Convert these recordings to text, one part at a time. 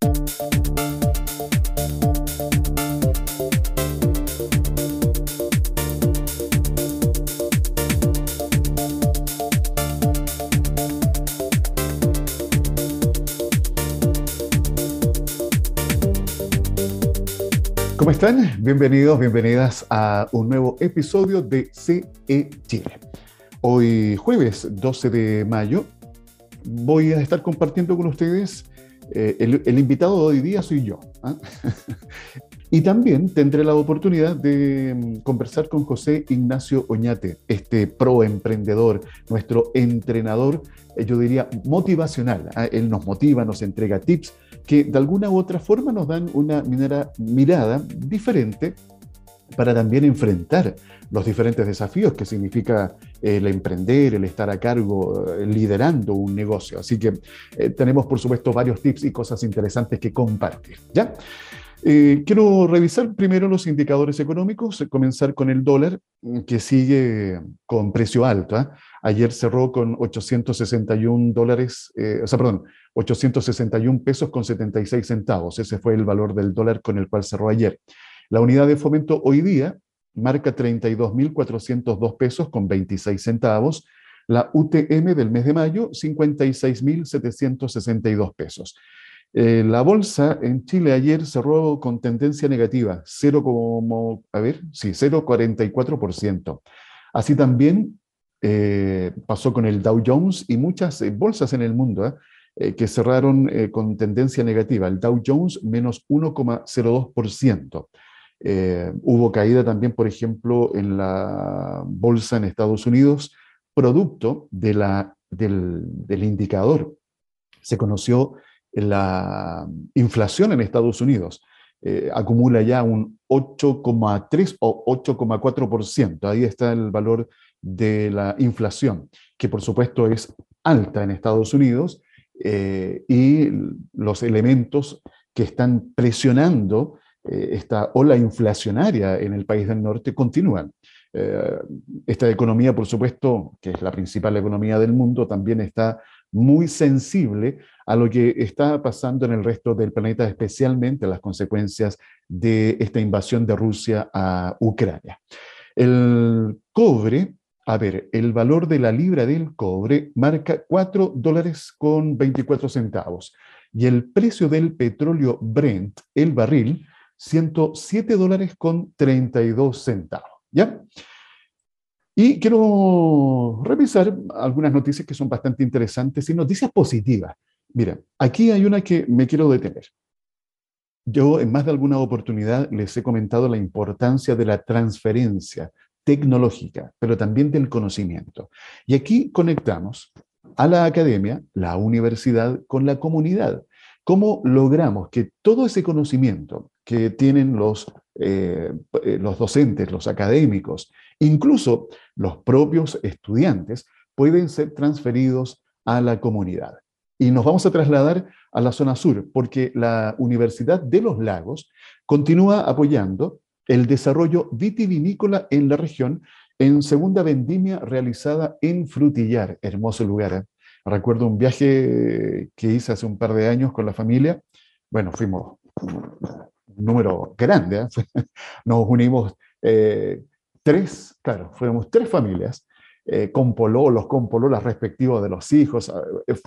¿Cómo están? Bienvenidos, bienvenidas a un nuevo episodio de CE Chile. Hoy jueves 12 de mayo voy a estar compartiendo con ustedes, eh, el, invitado de hoy día soy yo. ¿ah? y también tendré la oportunidad de mm, conversar con José Ignacio Oñate, este pro emprendedor, nuestro entrenador, eh, yo diría motivacional. ¿ah? Él nos motiva, nos entrega tips que de alguna u otra forma nos dan una mirada diferente para también enfrentar los diferentes desafíos que significa el emprender, el estar a cargo, eh, liderando un negocio. Así que eh, tenemos, por supuesto, varios tips y cosas interesantes que compartir. ¿ya? Eh, quiero revisar primero los indicadores económicos, comenzar con el dólar, que sigue con precio alto. ¿ah? Ayer cerró con 861 dólares, o sea, perdón, 861 pesos con 76 centavos. Ese fue el valor del dólar con el cual cerró ayer. La unidad de fomento hoy día marca 32.402 pesos con 26 centavos. La UTM del mes de mayo, 56.762 pesos. Eh, la bolsa en Chile ayer cerró con tendencia negativa, 0, a ver, sí, 0,44%. Así también eh, pasó con el Dow Jones y muchas eh, bolsas en el mundo. Que cerraron con tendencia negativa. El Dow Jones menos 1,02%. Eh, hubo caída también, por ejemplo, en la bolsa en Estados Unidos, producto del, indicador. Se conoció la inflación en Estados Unidos. acumula ya un 8,3 o 8,4%. Ahí está el valor de la inflación, que por supuesto es alta en Estados Unidos eh, y los elementos que están presionando eh, esta ola inflacionaria en el país del norte continúan. Eh, esta economía, por supuesto, que es la principal economía del mundo, también está muy sensible a lo que está pasando en el resto del planeta, especialmente las consecuencias de esta invasión de Rusia a Ucrania. El cobre a ver, el valor de la libra del cobre marca 4 dólares con 24 centavos y el precio del petróleo Brent, el barril, 107 dólares con 32 centavos. ¿Ya? Y quiero revisar algunas noticias que son bastante interesantes y noticias positivas. Mira, aquí hay una que me quiero detener. Yo en más de alguna oportunidad les he comentado la importancia de la transferencia tecnológica, pero también del conocimiento. Y aquí conectamos a la academia, la universidad, con la comunidad. ¿Cómo logramos que todo ese conocimiento que tienen los, eh, eh, los docentes, los académicos, incluso los propios estudiantes, pueden ser transferidos a la comunidad? Y nos vamos a trasladar a la zona sur, porque la Universidad de los Lagos continúa apoyando el desarrollo vitivinícola en la región en segunda vendimia realizada en Frutillar, hermoso lugar. ¿eh? Recuerdo un viaje que hice hace un par de años con la familia. Bueno, fuimos un número grande, ¿eh? nos unimos eh, tres, claro, fuimos tres familias, con pololos, con pololas respectivos de los hijos.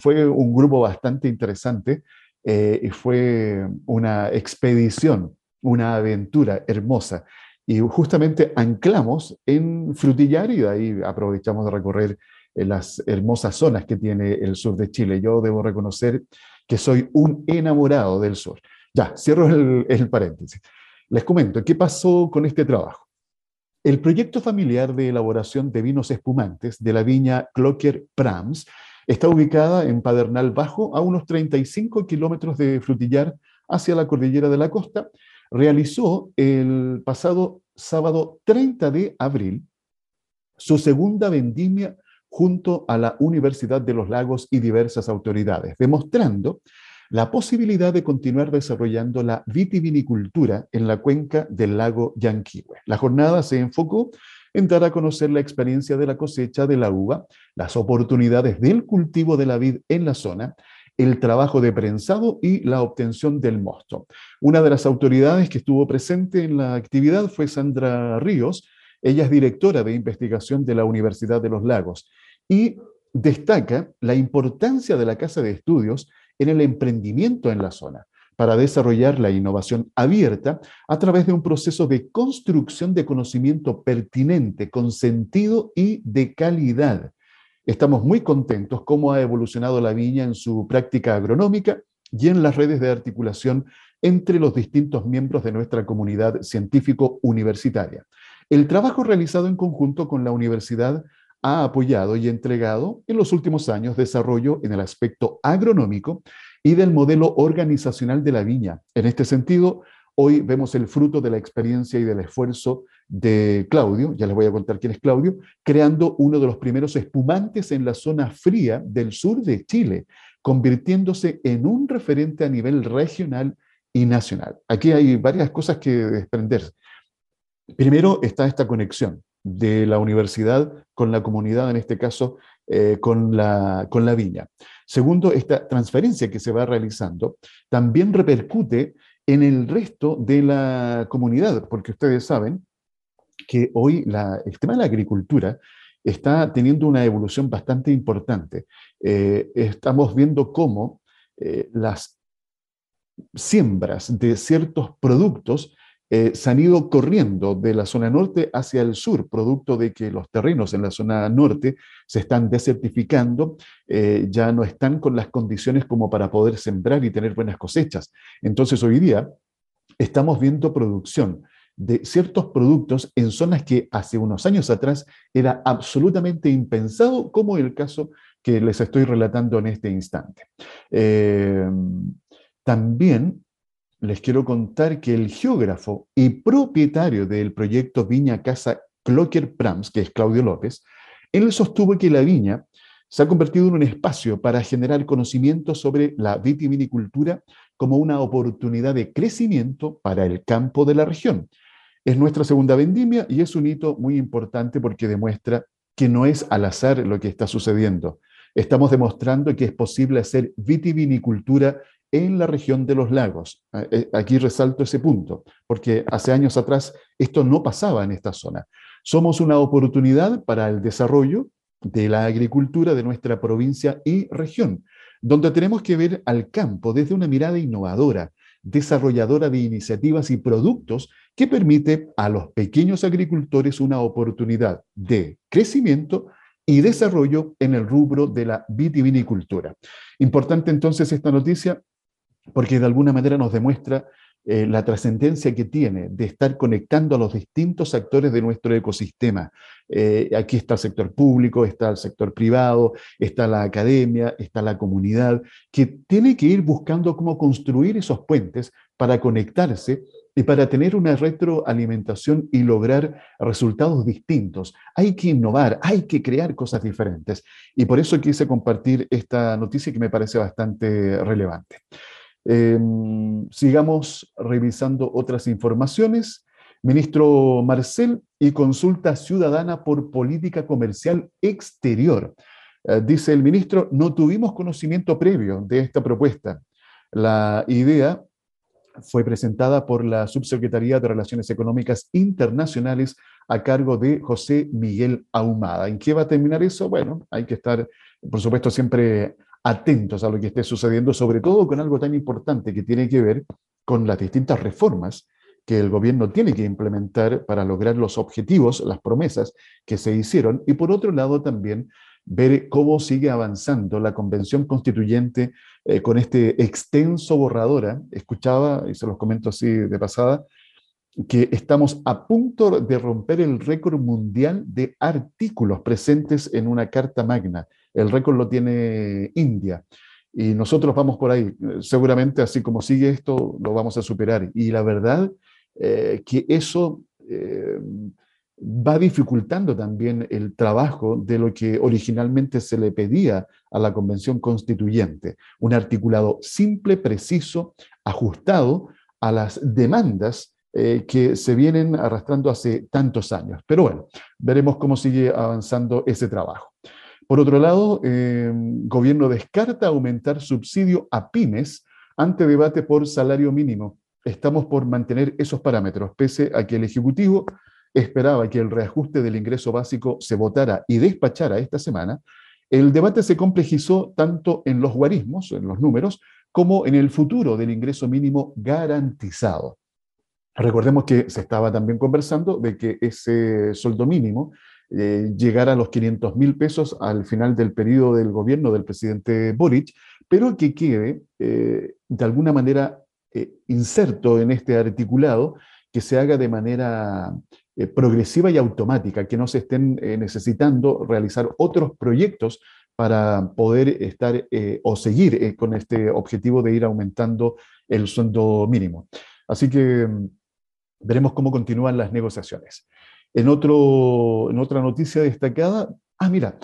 Fue un grupo bastante interesante y fue una expedición una aventura hermosa. Y justamente anclamos en Frutillar y de ahí aprovechamos de recorrer eh, las hermosas zonas que tiene el sur de Chile. Yo debo reconocer que soy un enamorado del sur. Ya, cierro el, paréntesis. Les comento, ¿qué pasó con este trabajo? El proyecto familiar de elaboración de vinos espumantes de la viña Clocker Prams está ubicada en Padernal Bajo, a unos 35 kilómetros de Frutillar, hacia la cordillera de la costa, realizó el pasado sábado 30 de abril su segunda vendimia junto a la Universidad de los Lagos y diversas autoridades, demostrando la posibilidad de continuar desarrollando la vitivinicultura en la cuenca del lago Yanquihue. La jornada se enfocó en dar a conocer la experiencia de la cosecha de la uva, las oportunidades del cultivo de la vid en la zona el trabajo de prensado y la obtención del mosto. Una de las autoridades que estuvo presente en la actividad fue Sandra Ríos. Ella es directora de investigación de la Universidad de los Lagos y destaca la importancia de la Casa de Estudios en el emprendimiento en la zona para desarrollar la innovación abierta a través de un proceso de construcción de conocimiento pertinente, con sentido y de calidad. Estamos muy contentos cómo ha evolucionado la viña en su práctica agronómica y en las redes de articulación entre los distintos miembros de nuestra comunidad científico-universitaria. El trabajo realizado en conjunto con la universidad ha apoyado y entregado en los últimos años desarrollo en el aspecto agronómico y del modelo organizacional de la viña. En este sentido, hoy vemos el fruto de la experiencia y del esfuerzo de Claudio, ya les voy a contar quién es Claudio, creando uno de los primeros espumantes en la zona fría del sur de Chile, convirtiéndose en un referente a nivel regional y nacional. Aquí hay varias cosas que desprender. Primero está esta conexión de la universidad con la comunidad, en este caso eh, con, la, con la viña. Segundo, esta transferencia que se va realizando también repercute en el resto de la comunidad, porque ustedes saben que hoy la, el tema de la agricultura está teniendo una evolución bastante importante. Eh, estamos viendo cómo eh, las siembras de ciertos productos eh, se han ido corriendo de la zona norte hacia el sur, producto de que los terrenos en la zona norte se están desertificando, eh, ya no están con las condiciones como para poder sembrar y tener buenas cosechas. Entonces hoy día estamos viendo producción de ciertos productos en zonas que hace unos años atrás era absolutamente impensado, como el caso que les estoy relatando en este instante. Eh, también les quiero contar que el geógrafo y propietario del proyecto Viña Casa Clocker Prams, que es Claudio López, él sostuvo que la viña se ha convertido en un espacio para generar conocimiento sobre la vitivinicultura como una oportunidad de crecimiento para el campo de la región. Es nuestra segunda vendimia y es un hito muy importante porque demuestra que no es al azar lo que está sucediendo. Estamos demostrando que es posible hacer vitivinicultura en la región de los lagos. Eh, aquí resalto ese punto, porque hace años atrás esto no pasaba en esta zona. Somos una oportunidad para el desarrollo de la agricultura de nuestra provincia y región, donde tenemos que ver al campo desde una mirada innovadora, desarrolladora de iniciativas y productos que permite a los pequeños agricultores una oportunidad de crecimiento y desarrollo en el rubro de la vitivinicultura. Importante entonces esta noticia porque de alguna manera nos demuestra eh, la trascendencia que tiene de estar conectando a los distintos actores de nuestro ecosistema. Eh, aquí está el sector público, está el sector privado, está la academia, está la comunidad, que tiene que ir buscando cómo construir esos puentes para conectarse y para tener una retroalimentación y lograr resultados distintos. Hay que innovar, hay que crear cosas diferentes. Y por eso quise compartir esta noticia que me parece bastante relevante. Em, sigamos revisando otras informaciones. Ministro Marcel y consulta ciudadana por política comercial exterior. Eh, dice el ministro, no tuvimos conocimiento previo de esta propuesta. La idea fue presentada por la Subsecretaría de Relaciones Económicas Internacionales a cargo de José Miguel Ahumada. ¿En qué va a terminar eso? Bueno, hay que estar, por supuesto, siempre atentos a lo que esté sucediendo, sobre todo con algo tan importante que tiene que ver con las distintas reformas que el gobierno tiene que implementar para lograr los objetivos, las promesas que se hicieron, y por otro lado también ver cómo sigue avanzando la convención constituyente eh, con este extenso borradora. Escuchaba, y se los comento así de pasada, que estamos a punto de romper el récord mundial de artículos presentes en una carta magna. El récord lo tiene India. Y nosotros vamos por ahí. Seguramente, así como sigue esto, lo vamos a superar. Y la verdad eh, que eso eh, va dificultando también el trabajo de lo que originalmente se le pedía a la Convención Constituyente. Un articulado simple, preciso, ajustado a las demandas eh, que se vienen arrastrando hace tantos años. Pero bueno, veremos cómo sigue avanzando ese trabajo. Por otro lado, em, gobierno descarta aumentar subsidio a pymes ante debate por salario mínimo. Estamos por mantener esos parámetros, pese a que el Ejecutivo esperaba que el reajuste del ingreso básico se votara y despachara esta semana, el debate se complejizó tanto en los guarismos, en los números, como en el futuro del ingreso mínimo garantizado. Recordemos que se estaba también conversando de que ese sueldo mínimo eh, llegara a los 500 mil pesos al final del periodo del gobierno del presidente Boric, pero que quede eh, de alguna manera eh, inserto en este articulado, que se haga de manera progresiva y automática, que no se estén necesitando realizar otros proyectos para poder estar o seguir con este objetivo de ir aumentando el sueldo mínimo. Así que mm, veremos cómo continúan las negociaciones. En, otro, en otra noticia destacada, ah, mira,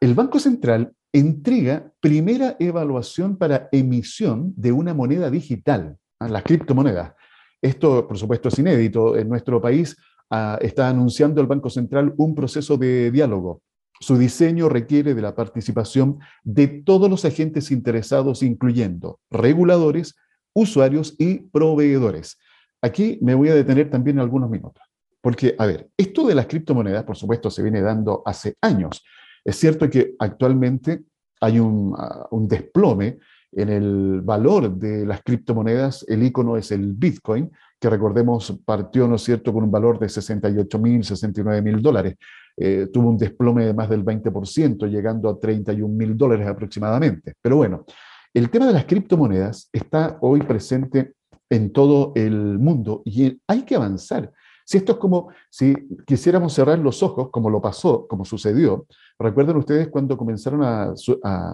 el Banco Central entrega primera evaluación para emisión de una moneda digital, ah, las criptomonedas. Esto, por supuesto, es inédito. En nuestro país ah, está anunciando el Banco Central un proceso de diálogo. Su diseño requiere de la participación de todos los agentes interesados, incluyendo reguladores, usuarios y proveedores. Aquí me voy a detener también algunos minutos. Porque, a ver, esto de las criptomonedas, por supuesto, se viene dando hace años. Es cierto que actualmente hay un, ah, desplome en el valor de las criptomonedas. El icono es el Bitcoin, que recordemos partió, ¿no es cierto?, con un valor de 68 mil, 69 mil dólares. Eh, tuvo un desplome de más del 20%, llegando a 31 mil dólares aproximadamente. Pero bueno, el tema de las criptomonedas está hoy presente en todo el mundo y hay que avanzar. Si esto es como si quisiéramos cerrar los ojos, como lo pasó, como sucedió, recuerden ustedes cuando comenzaron a,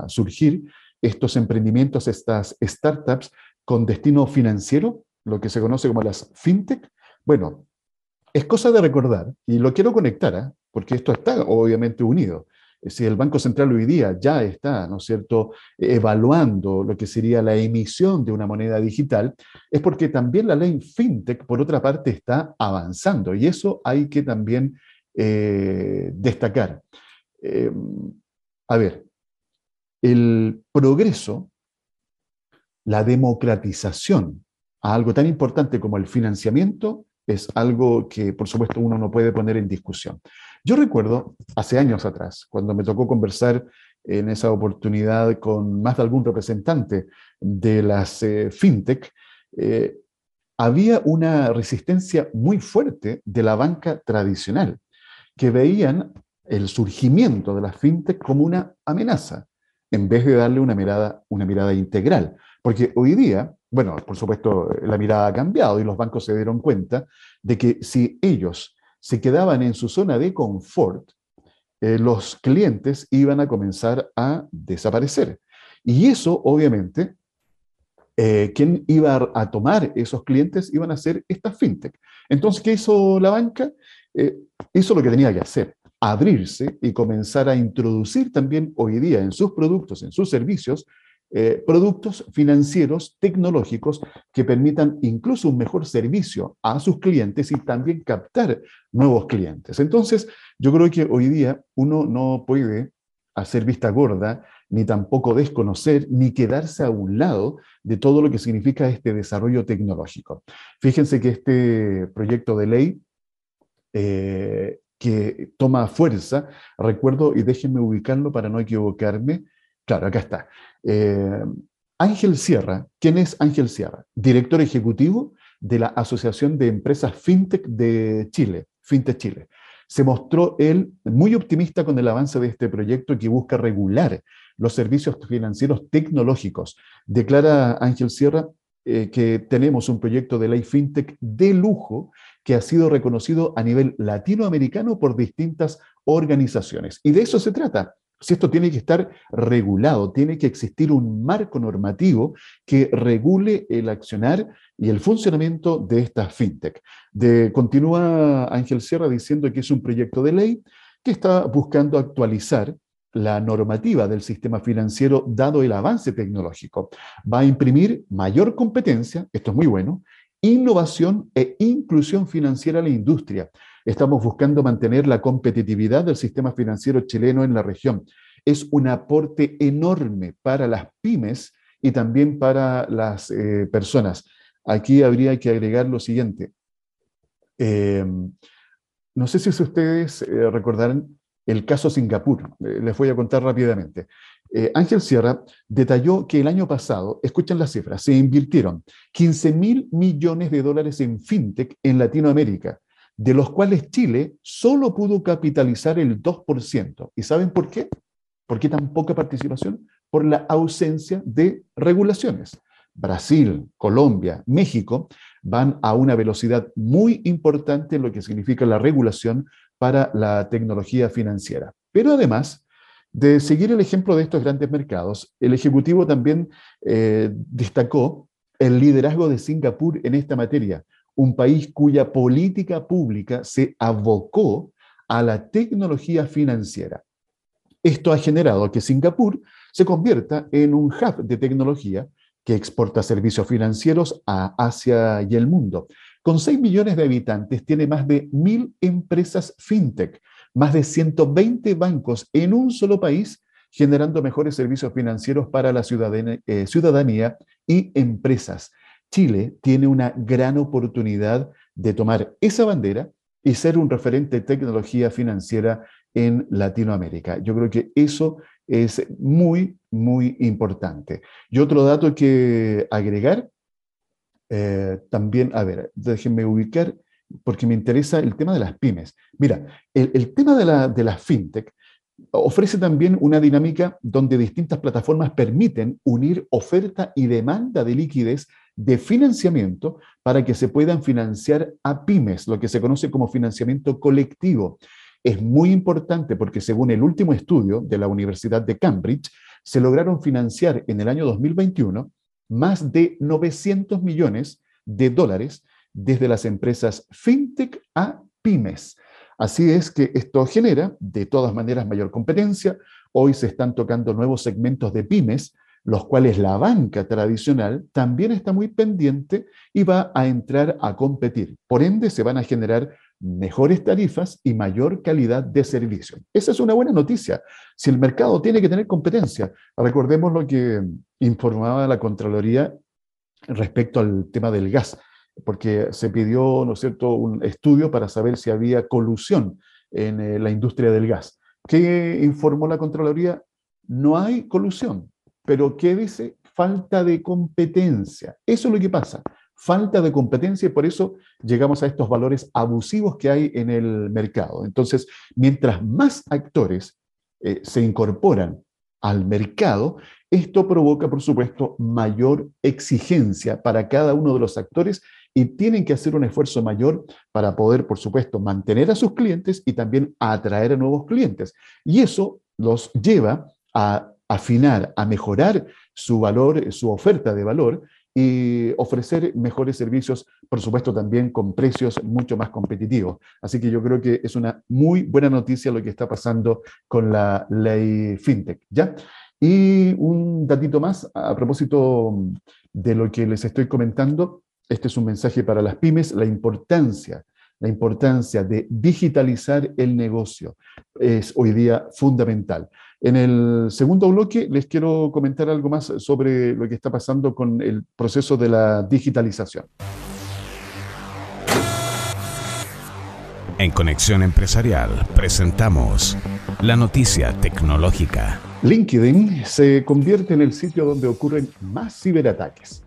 surgir estos emprendimientos, estas startups con destino financiero, lo que se conoce como las fintech. Bueno, es cosa de recordar, y lo quiero conectar, ¿eh? porque esto está obviamente unido si el Banco Central hoy día ya está, ¿no es cierto?, evaluando lo que sería la emisión de una moneda digital, es porque también la ley FinTech, por otra parte, está avanzando y eso hay que también eh, destacar. Em, a ver, el progreso, la democratización a algo tan importante como el financiamiento es algo que, por supuesto, uno no puede poner en discusión. Yo recuerdo, hace años atrás, cuando me tocó conversar en esa oportunidad con más de algún representante de las eh, fintech, eh, había una resistencia muy fuerte de la banca tradicional, que veían el surgimiento de las fintech como una amenaza, en vez de darle una mirada, una mirada integral. Porque hoy día, bueno, por supuesto, la mirada ha cambiado y los bancos se dieron cuenta de que si ellos se quedaban en su zona de confort, eh, los clientes iban a comenzar a desaparecer. Y eso, obviamente, eh, ¿quién iba a, tomar esos clientes? Iban a ser estas fintech. Entonces, ¿qué hizo la banca? Eh, hizo lo que tenía que hacer, abrirse y comenzar a introducir también hoy día en sus productos, en sus servicios, eh, productos financieros tecnológicos que permitan incluso un mejor servicio a sus clientes y también captar nuevos clientes. Entonces, yo creo que hoy día uno no puede hacer vista gorda, ni tampoco desconocer, ni quedarse a un lado de todo lo que significa este desarrollo tecnológico. Fíjense que este proyecto de ley eh, que toma fuerza, recuerdo, y déjenme ubicarlo para no equivocarme, claro, acá está, eh, Ángel Sierra, ¿quién es Ángel Sierra? Director ejecutivo de la Asociación de Empresas FinTech de Chile, FinTech Chile. Se mostró él muy optimista con el avance de este proyecto que busca regular los servicios financieros tecnológicos. Declara Ángel Sierra eh, que tenemos un proyecto de ley FinTech de lujo que ha sido reconocido a nivel latinoamericano por distintas organizaciones. Y de eso se trata, si esto tiene que estar regulado, tiene que existir un marco normativo que regule el accionar y el funcionamiento de esta fintech. De, continúa Ángel Sierra diciendo que es un proyecto de ley que está buscando actualizar la normativa del sistema financiero dado el avance tecnológico. Va a imprimir mayor competencia, esto es muy bueno, innovación e inclusión financiera a la industria, Estamos buscando mantener la competitividad del sistema financiero chileno en la región. es un aporte enorme para las pymes y también para las eh, personas. Aquí habría que agregar lo siguiente. Eh, no sé si ustedes eh, recordarán el caso Singapur. les voy a contar rápidamente. Ángel Sierra detalló que el año pasado, escuchen las cifras, se invirtieron 15 mil millones de dólares en fintech en Latinoamérica, de los cuales Chile solo pudo capitalizar el 2%. ¿Y saben por qué? ¿Por qué tan poca participación? Por la ausencia de regulaciones. Brasil, Colombia, México van a una velocidad muy importante en lo que significa la regulación para la tecnología financiera. Pero además de seguir el ejemplo de estos grandes mercados, el Ejecutivo también eh, destacó el liderazgo de Singapur en esta materia, un país cuya política pública se abocó a la tecnología financiera. Esto ha generado que Singapur se convierta en un hub de tecnología que exporta servicios financieros a Asia y el mundo. Con 6 millones de habitantes, tiene más de mil empresas fintech, más de 120 bancos en un solo país, generando mejores servicios financieros para la eh, ciudadanía y empresas. Chile tiene una gran oportunidad de tomar esa bandera y ser un referente de tecnología financiera en Latinoamérica. Yo creo que eso es muy, muy importante. Y otro dato que agregar, eh, también, a ver, déjenme ubicar, porque me interesa el tema de las pymes. Mira, el, tema de la, fintech ofrece también una dinámica donde distintas plataformas permiten unir oferta y demanda de liquidez de financiamiento para que se puedan financiar a pymes, lo que se conoce como financiamiento colectivo es muy importante porque según el último estudio de la Universidad de Cambridge, se lograron financiar en el año 2021 más de 900 millones de dólares desde las empresas fintech a pymes. Así es que esto genera de todas maneras mayor competencia. Hoy se están tocando nuevos segmentos de pymes, los cuales la banca tradicional también está muy pendiente y va a entrar a competir. Por ende, se van a generar mejores tarifas y mayor calidad de servicio. Esa es una buena noticia. Si el mercado tiene que tener competencia, recordemos lo que informaba la Contraloría respecto al tema del gas, porque se pidió, ¿no es cierto?, un estudio para saber si había colusión en eh, la industria del gas. ¿Qué informó la Contraloría? No hay colusión, pero ¿qué dice? Falta de competencia. Eso es lo que pasa falta de competencia y por eso llegamos a estos valores abusivos que hay en el mercado. Entonces, mientras más actores eh, se incorporan al mercado, esto provoca, por supuesto, mayor exigencia para cada uno de los actores y tienen que hacer un esfuerzo mayor para poder, por supuesto, mantener a sus clientes y también atraer a nuevos clientes. Y eso los lleva a afinar, a mejorar su valor, su oferta de valor y ofrecer mejores servicios, por supuesto también con precios mucho más competitivos. Así que yo creo que es una muy buena noticia lo que está pasando con la ley FinTech, ¿ya? Y un datito más a propósito de lo que les estoy comentando, este es un mensaje para las pymes, la importancia la importancia de digitalizar el negocio es hoy día fundamental. En el segundo bloque les quiero comentar algo más sobre lo que está pasando con el proceso de la digitalización. En Conexión Empresarial presentamos la noticia tecnológica. LinkedIn se convierte en el sitio donde ocurren más ciberataques.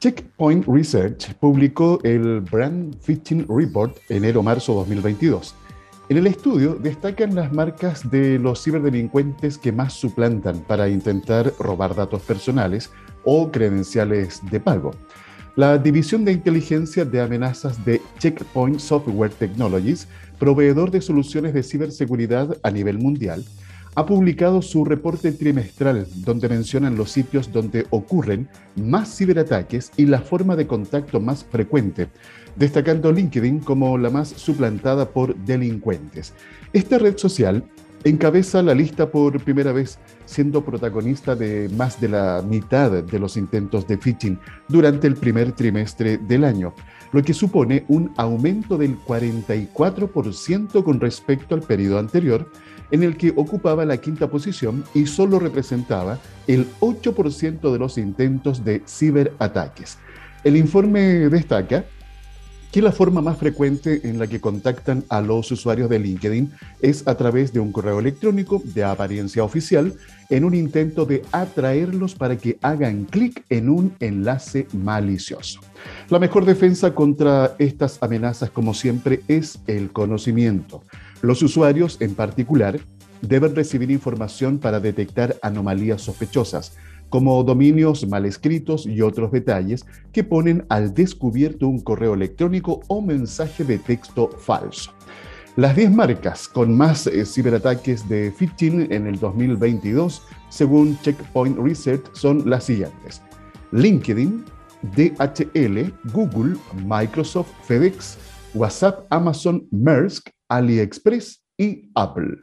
Checkpoint Research publicó el Brand Phishing Report enero-marzo 2022 en el estudio destacan las marcas de los ciberdelincuentes que más suplantan para intentar robar datos personales o credenciales de pago. La División de Inteligencia de Amenazas de Checkpoint Software Technologies, proveedor de soluciones de ciberseguridad a nivel mundial, ha publicado su reporte trimestral donde mencionan los sitios donde ocurren más ciberataques y la forma de contacto más frecuente, destacando LinkedIn como la más suplantada por delincuentes. Esta red social encabeza la lista por primera vez, siendo protagonista de más de la mitad de los intentos de phishing durante el primer trimestre del año, lo que supone un aumento del 44% con respecto al periodo anterior, en el que ocupaba la quinta posición y solo representaba el 8% de los intentos de ciberataques. El informe destaca que la forma más frecuente en la que contactan a los usuarios de LinkedIn es a través de un correo electrónico de apariencia oficial en un intento de atraerlos para que hagan clic en un enlace malicioso. La mejor defensa contra estas amenazas, como siempre, es el conocimiento. Los usuarios, en particular, deben recibir información para detectar anomalías sospechosas, como dominios mal escritos y otros detalles que ponen al descubierto un correo electrónico o mensaje de texto falso. Las 10 marcas con más eh, ciberataques de phishing en el 2022, según Checkpoint Research, son las siguientes. LinkedIn, DHL, Google, Microsoft, FedEx, WhatsApp, Amazon, Maersk, AliExpress y Apple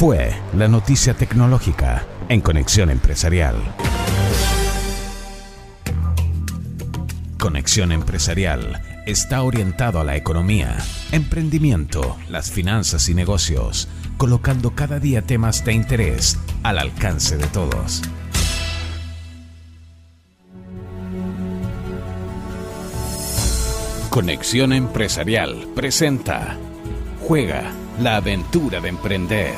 fue la noticia tecnológica en Conexión Empresarial. Conexión Empresarial está orientado a la economía, emprendimiento, las finanzas y negocios, colocando cada día temas de interés al alcance de todos. Conexión Empresarial presenta Juega la aventura de emprender.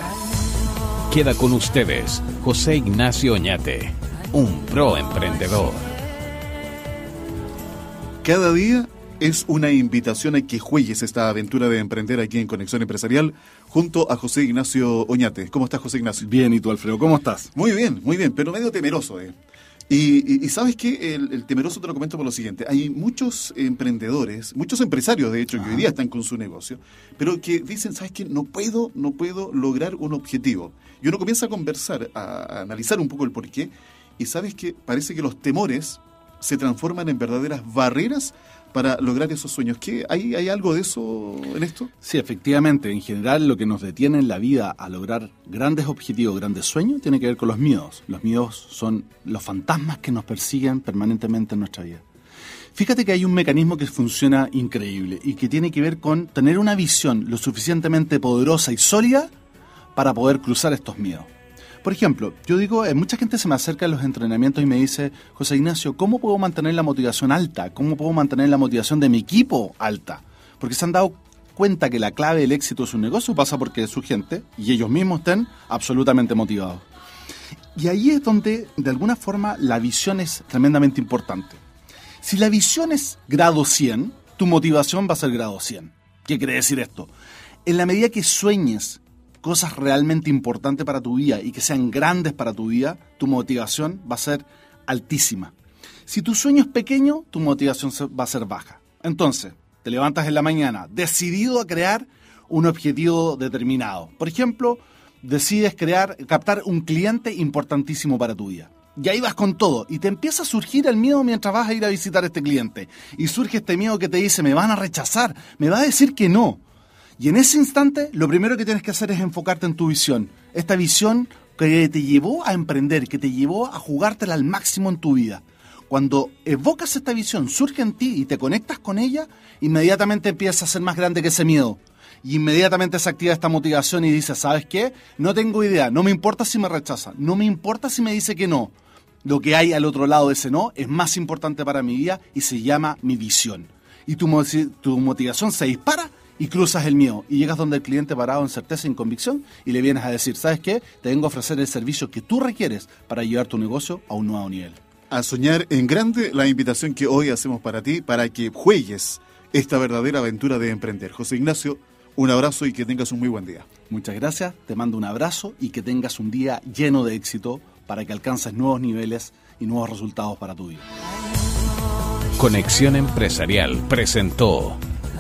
Queda con ustedes José Ignacio Oñate, un pro emprendedor. Cada día es una invitación a que juegues esta aventura de emprender aquí en Conexión Empresarial junto a José Ignacio Oñate. ¿Cómo estás, José Ignacio? Bien, ¿y tú, Alfredo? ¿Cómo estás? Muy bien, muy bien, pero medio temeroso, ¿eh? Y, sabes que el, temeroso te lo comento por lo siguiente. Hay muchos emprendedores, muchos empresarios, de hecho, que hoy día están con su negocio, pero que dicen, ¿sabes qué? No puedo, no puedo lograr un objetivo. Y uno comienza a conversar, a, analizar un poco el porqué, y sabes que parece que los temores se transforman en verdaderas barreras para lograr esos sueños. ¿Qué, hay, ¿Hay algo de eso en esto? Sí, efectivamente. En general, lo que nos detiene en la vida a lograr grandes objetivos, grandes sueños, tiene que ver con los miedos. Los miedos son los fantasmas que nos persiguen permanentemente en nuestra vida. Fíjate que hay un mecanismo que funciona increíble y que tiene que ver con tener una visión lo suficientemente poderosa y sólida para poder cruzar estos miedos. Por ejemplo, yo digo, eh, mucha gente se me acerca a los entrenamientos y me dice, José Ignacio, ¿cómo puedo mantener la motivación alta? ¿Cómo puedo mantener la motivación de mi equipo alta? Porque se han dado cuenta que la clave del éxito de su negocio pasa porque su gente y ellos mismos estén absolutamente motivados. Y ahí es donde, de alguna forma, la visión es tremendamente importante. Si la visión es grado 100, tu motivación va a ser grado 100. ¿Qué quiere decir esto? En la medida que sueñes cosas realmente importantes para tu vida y que sean grandes para tu vida, tu motivación va a ser altísima. Si tu sueño es pequeño, tu motivación va a ser baja. Entonces, te levantas en la mañana decidido a crear un objetivo determinado. Por ejemplo, decides crear, captar un cliente importantísimo para tu vida. Y ahí vas con todo y te empieza a surgir el miedo mientras vas a ir a visitar a este cliente. Y surge este miedo que te dice, me van a rechazar, me va a decir que no. Y en ese instante, lo primero que tienes que hacer es enfocarte en tu visión. Esta visión que te llevó a emprender, que te llevó a jugártela al máximo en tu vida. Cuando evocas esta visión, surge en ti y te conectas con ella, inmediatamente empieza a ser más grande que ese miedo. Y inmediatamente se activa esta motivación y dices, ¿sabes qué? No tengo idea, no me importa si me rechaza, no me importa si me dice que no. Lo que hay al otro lado de ese no es más importante para mi vida y se llama mi visión. Y tu, tu motivación se dispara y cruzas el mío y llegas donde el cliente parado en certeza y en convicción y le vienes a decir, ¿sabes qué? Te vengo a ofrecer el servicio que tú requieres para llevar tu negocio a un nuevo nivel. A soñar en grande la invitación que hoy hacemos para ti, para que juegues esta verdadera aventura de emprender. José Ignacio, un abrazo y que tengas un muy buen día. Muchas gracias, te mando un abrazo y que tengas un día lleno de éxito para que alcances nuevos niveles y nuevos resultados para tu vida. Conexión Empresarial presentó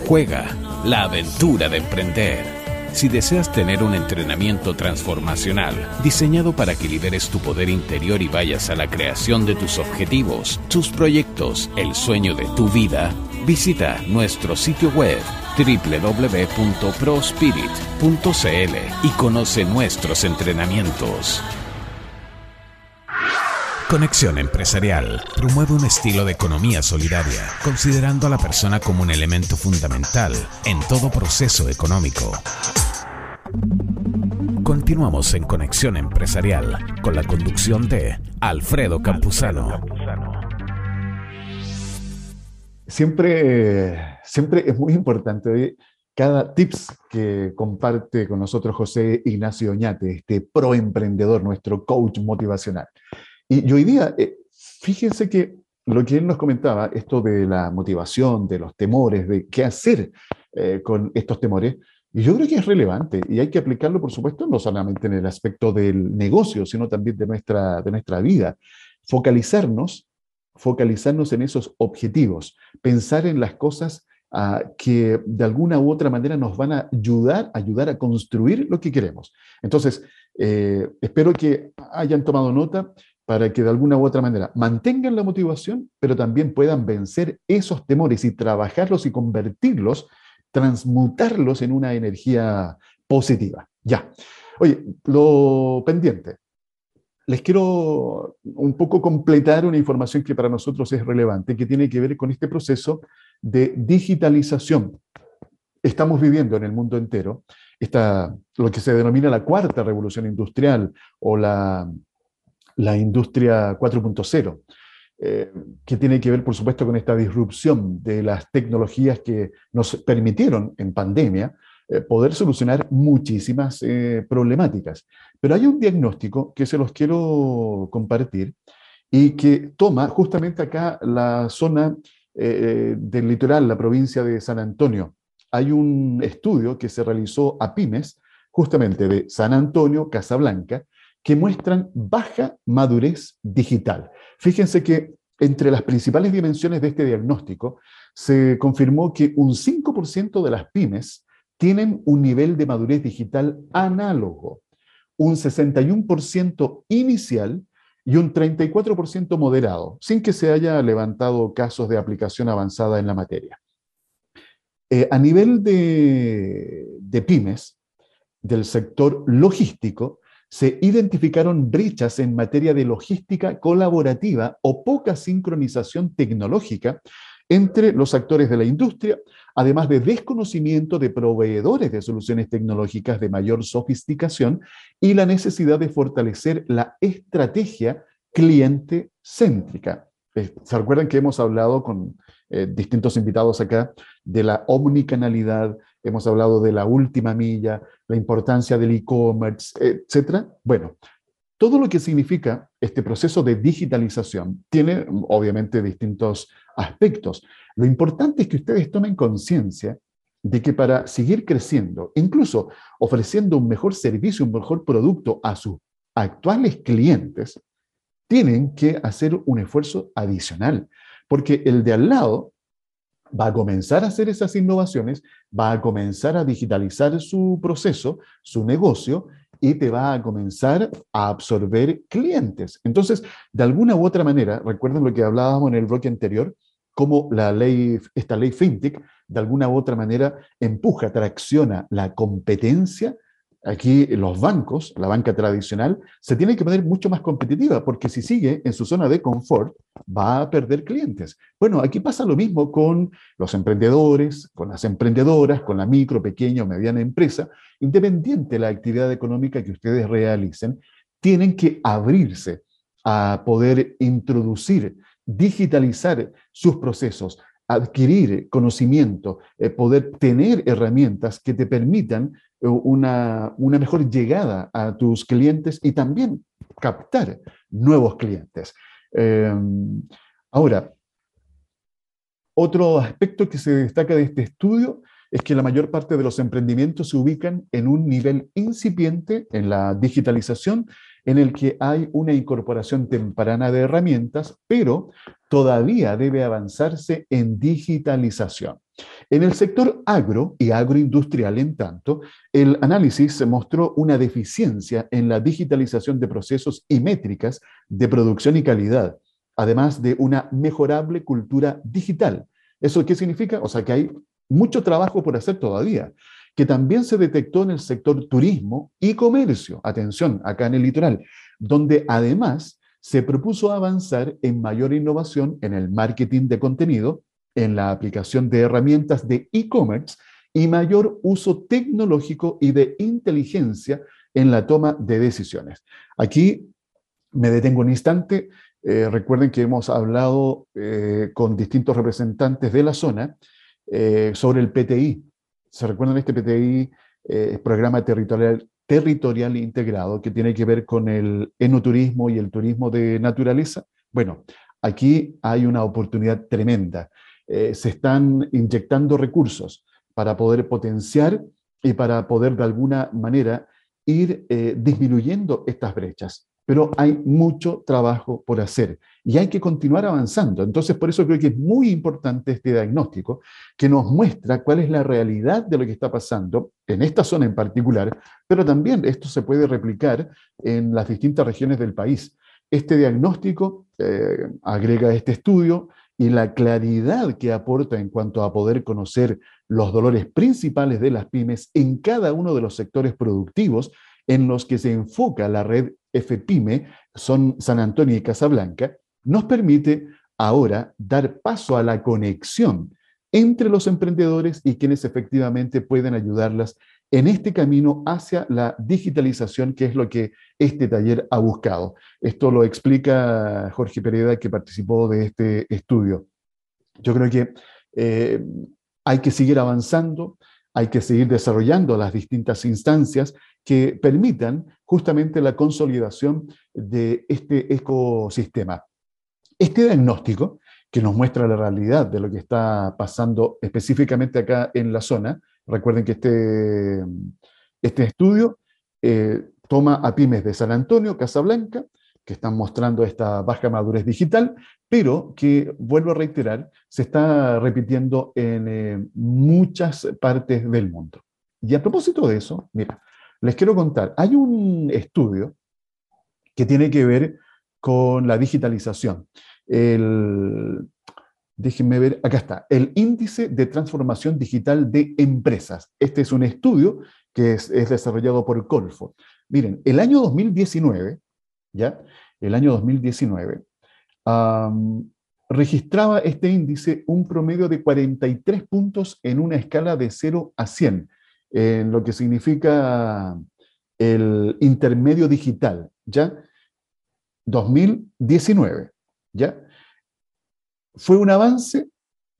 Juega la aventura de emprender. Si deseas tener un entrenamiento transformacional diseñado para que liberes tu poder interior y vayas a la creación de tus objetivos, tus proyectos, el sueño de tu vida, visita nuestro sitio web www.prospirit.cl y conoce nuestros entrenamientos. Conexión Empresarial promueve un estilo de economía solidaria, considerando a la persona como un elemento fundamental en todo proceso económico. Continuamos en Conexión Empresarial con la conducción de Alfredo Campuzano. Siempre, siempre es muy importante cada tips que comparte con nosotros José Ignacio Oñate, este proemprendedor, nuestro coach motivacional. Y, hoy día, eh, fíjense que lo que él nos comentaba, esto de la motivación, de los temores, de qué hacer eh, con estos temores, y yo creo que es relevante y hay que aplicarlo, por supuesto, no solamente en el aspecto del negocio, sino también de nuestra, de nuestra vida. Focalizarnos, focalizarnos en esos objetivos, pensar en las cosas ah, que de alguna u otra manera nos van a ayudar, ayudar a construir lo que queremos. Entonces, eh, espero que hayan tomado nota para que de alguna u otra manera mantengan la motivación, pero también puedan vencer esos temores y trabajarlos y convertirlos, transmutarlos en una energía positiva. Ya. Oye, lo pendiente. Les quiero un poco completar una información que para nosotros es relevante, que tiene que ver con este proceso de digitalización. Estamos viviendo en el mundo entero esta, lo que se denomina la cuarta revolución industrial o la la industria 4.0, eh, que tiene que ver, por supuesto, con esta disrupción de las tecnologías que nos permitieron en pandemia eh, poder solucionar muchísimas eh, problemáticas. Pero hay un diagnóstico que se los quiero compartir y que toma justamente acá la zona del litoral, la provincia de San Antonio. Hay un estudio que se realizó a pymes, justamente de San Antonio, Casablanca, que muestran baja madurez digital. Fíjense que entre las principales dimensiones de este diagnóstico se confirmó que un 5% de las pymes tienen un nivel de madurez digital análogo, un 61% inicial y un 34% moderado, sin que se haya levantado casos de aplicación avanzada en la materia. Eh, a nivel de, de pymes, del sector logístico, se identificaron brechas en materia de logística colaborativa o poca sincronización tecnológica entre los actores de la industria, además de desconocimiento de proveedores de soluciones tecnológicas de mayor sofisticación y la necesidad de fortalecer la estrategia cliente céntrica. Eh, ¿Se recuerdan que hemos hablado con eh, distintos invitados acá de la omnicanalidad, hemos hablado de la última milla, la importancia del e-commerce, etcétera. Bueno, todo lo que significa este proceso de digitalización tiene obviamente distintos aspectos. Lo importante es que ustedes tomen conciencia de que para seguir creciendo, incluso ofreciendo un mejor servicio, un mejor producto a sus actuales clientes, tienen que hacer un esfuerzo adicional, porque el de al lado va a comenzar a hacer esas innovaciones, va a comenzar a digitalizar su proceso, su negocio, y te va a comenzar a absorber clientes. Entonces, de alguna u otra manera, recuerden lo que hablábamos en el bloque anterior, cómo la ley, esta ley FinTech, de alguna u otra manera, empuja, tracciona la competencia aquí los bancos, la banca tradicional, se tiene que poner mucho más competitiva, porque si sigue en su zona de confort, va a perder clientes. Bueno, aquí pasa lo mismo con los emprendedores, con las emprendedoras, con la micro, pequeña o mediana empresa, independiente de la actividad económica que ustedes realicen, tienen que abrirse a poder introducir, digitalizar sus procesos, adquirir conocimiento, eh, poder tener herramientas que te permitan eh, una, mejor llegada a tus clientes y también captar nuevos clientes. Em, ahora, otro aspecto que se destaca de este estudio es que la mayor parte de los emprendimientos se ubican en un nivel incipiente en la digitalización en el que hay una incorporación temprana de herramientas, pero todavía debe avanzarse en digitalización. En el sector agro y agroindustrial, en tanto, el análisis mostró una deficiencia en la digitalización de procesos y métricas de producción y calidad, además de una mejorable cultura digital. ¿Eso qué significa? O sea, que hay mucho trabajo por hacer todavía, que también se detectó en el sector turismo y comercio, atención, acá en el litoral, donde además se propuso avanzar en mayor innovación en el marketing de contenido, en la aplicación de herramientas de e-commerce y mayor uso tecnológico y de inteligencia en la toma de decisiones. Aquí me detengo un instante. Eh, recuerden que hemos hablado eh, con distintos representantes de la zona eh, sobre el PTI. ¿Se recuerdan este PTI, Programa Territorial, Integrado, que tiene que ver con el enoturismo y el turismo de naturaleza? Bueno, aquí hay una oportunidad tremenda. se están inyectando recursos para poder potenciar y para poder de alguna manera ir disminuyendo estas brechas pero hay mucho trabajo por hacer y hay que continuar avanzando. Entonces, por eso creo que es muy importante este diagnóstico que nos muestra cuál es la realidad de lo que está pasando en esta zona en particular, pero también esto se puede replicar en las distintas regiones del país. Este diagnóstico eh, agrega este estudio y la claridad que aporta en cuanto a poder conocer los dolores principales de las pymes en cada uno de los sectores productivos en los que se enfoca la red FPYME, son San Antonio y Casablanca, nos permite ahora dar paso a la conexión entre los emprendedores y quienes efectivamente pueden ayudarlas en este camino hacia la digitalización, que es lo que este taller ha buscado. Esto lo explica Jorge Pereda, que participó de este estudio. Yo creo que eh, hay que seguir avanzando, hay que seguir desarrollando las distintas instancias que permitan justamente la consolidación de este ecosistema. Este diagnóstico, que nos muestra la realidad de lo que está pasando específicamente acá en la zona, recuerden que este, este estudio eh, toma a pymes de San Antonio, Casablanca, que están mostrando esta baja madurez digital, pero que, vuelvo a reiterar, se está repitiendo en eh, muchas partes del mundo. Y a propósito de eso, mira, les quiero contar, hay un estudio que tiene que ver con la digitalización. El, ver, acá está, el índice de transformación digital de empresas. Este es un estudio que es, desarrollado por Colfo. Miren, el año 2019, ¿ya? El año 2019, registraba este índice un promedio de 43 puntos en una escala de 0 a 100 en lo que significa el intermedio digital, ¿ya? 2019, ¿ya? Fue un avance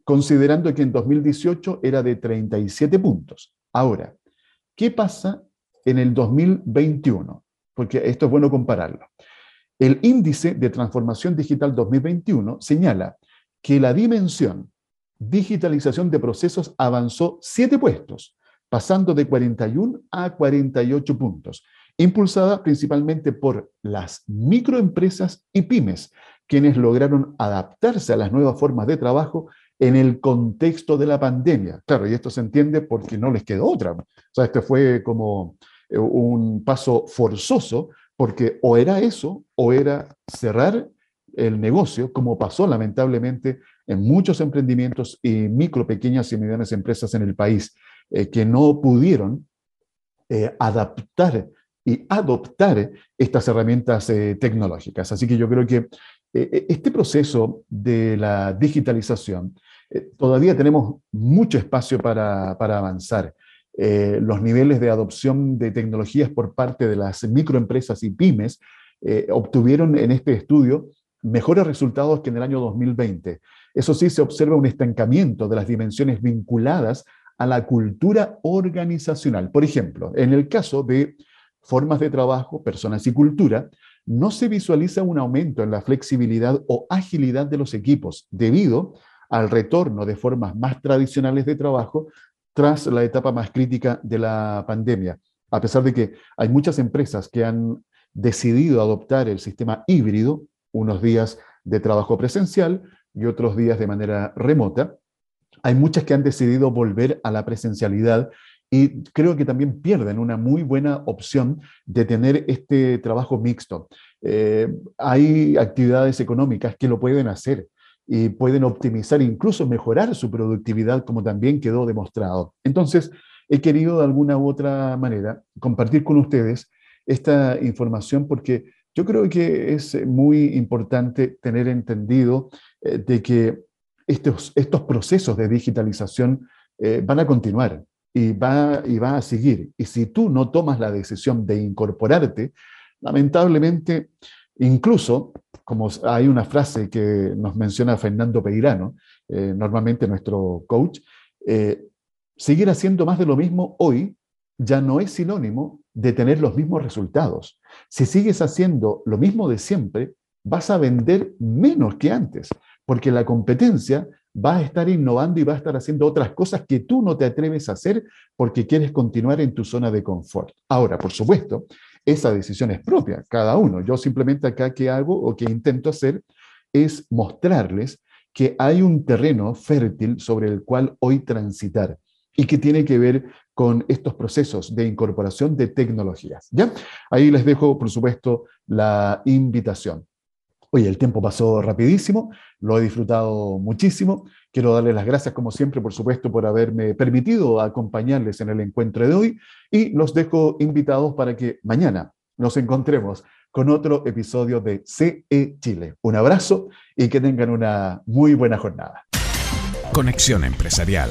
considerando que en 2018 era de 37 puntos. Ahora, ¿qué pasa en el 2021? Porque esto es bueno compararlo. El índice de transformación digital 2021 señala que la dimensión digitalización de procesos avanzó siete puestos, pasando de 41 a 48 puntos, impulsada principalmente por las microempresas y pymes, quienes lograron adaptarse a las nuevas formas de trabajo en el contexto de la pandemia. Claro, y esto se entiende porque no les quedó otra. O sea, este fue como eh, un paso forzoso, porque o era eso o era cerrar el negocio, como pasó lamentablemente en muchos emprendimientos y micro, pequeñas y medianas empresas en el país. Eh, que no pudieron eh, adaptar y adoptar estas herramientas tecnológicas. Así que yo creo que este proceso de la digitalización todavía tenemos mucho espacio para, para avanzar. los niveles de adopción de tecnologías por parte de las microempresas y pymes obtuvieron en este estudio mejores resultados que en el año 2020. Eso sí, se observa un estancamiento de las dimensiones vinculadas a la cultura organizacional. Por ejemplo, en el caso de formas de trabajo, personas y cultura, no se visualiza un aumento en la flexibilidad o agilidad de los equipos debido al retorno de formas más tradicionales de trabajo tras la etapa más crítica de la pandemia. A pesar de que hay muchas empresas que han decidido adoptar el sistema híbrido, unos días de trabajo presencial y otros días de manera remota, hay muchas que han decidido volver a la presencialidad y creo que también pierden una muy buena opción de tener este trabajo mixto. Eh, hay actividades económicas que lo pueden hacer. y pueden optimizar, incluso mejorar su productividad, como también quedó demostrado. Entonces, he querido de alguna u otra manera compartir con ustedes esta información porque yo creo que es muy importante tener entendido eh, de que estos, estos procesos de digitalización eh, van a continuar y va, y va a seguir. Y si tú no tomas la decisión de incorporarte, lamentablemente, incluso, como hay una frase que nos menciona Fernando Peirano, eh, normalmente nuestro coach, eh, seguir haciendo más de lo mismo hoy ya no es sinónimo de tener los mismos resultados. Si sigues haciendo lo mismo de siempre, vas a vender menos que antes, porque la competencia va a estar innovando y va a estar haciendo otras cosas que tú no te atreves a hacer porque quieres continuar en tu zona de confort. Ahora, por supuesto, esa decisión es propia, cada uno. Yo simplemente acá que hago o que intento hacer es mostrarles que hay un terreno fértil sobre el cual hoy transitar y que tiene que ver con estos procesos de incorporación de tecnologías. ¿ya? Ahí les dejo, por supuesto, la invitación. Oye, el tiempo pasó rapidísimo, lo he disfrutado muchísimo. Quiero darles las gracias, como siempre, por supuesto, por haberme permitido acompañarles en el encuentro de hoy y los dejo invitados para que mañana nos encontremos con otro episodio de CE Chile. Un abrazo y que tengan una muy buena jornada. Conexión Empresarial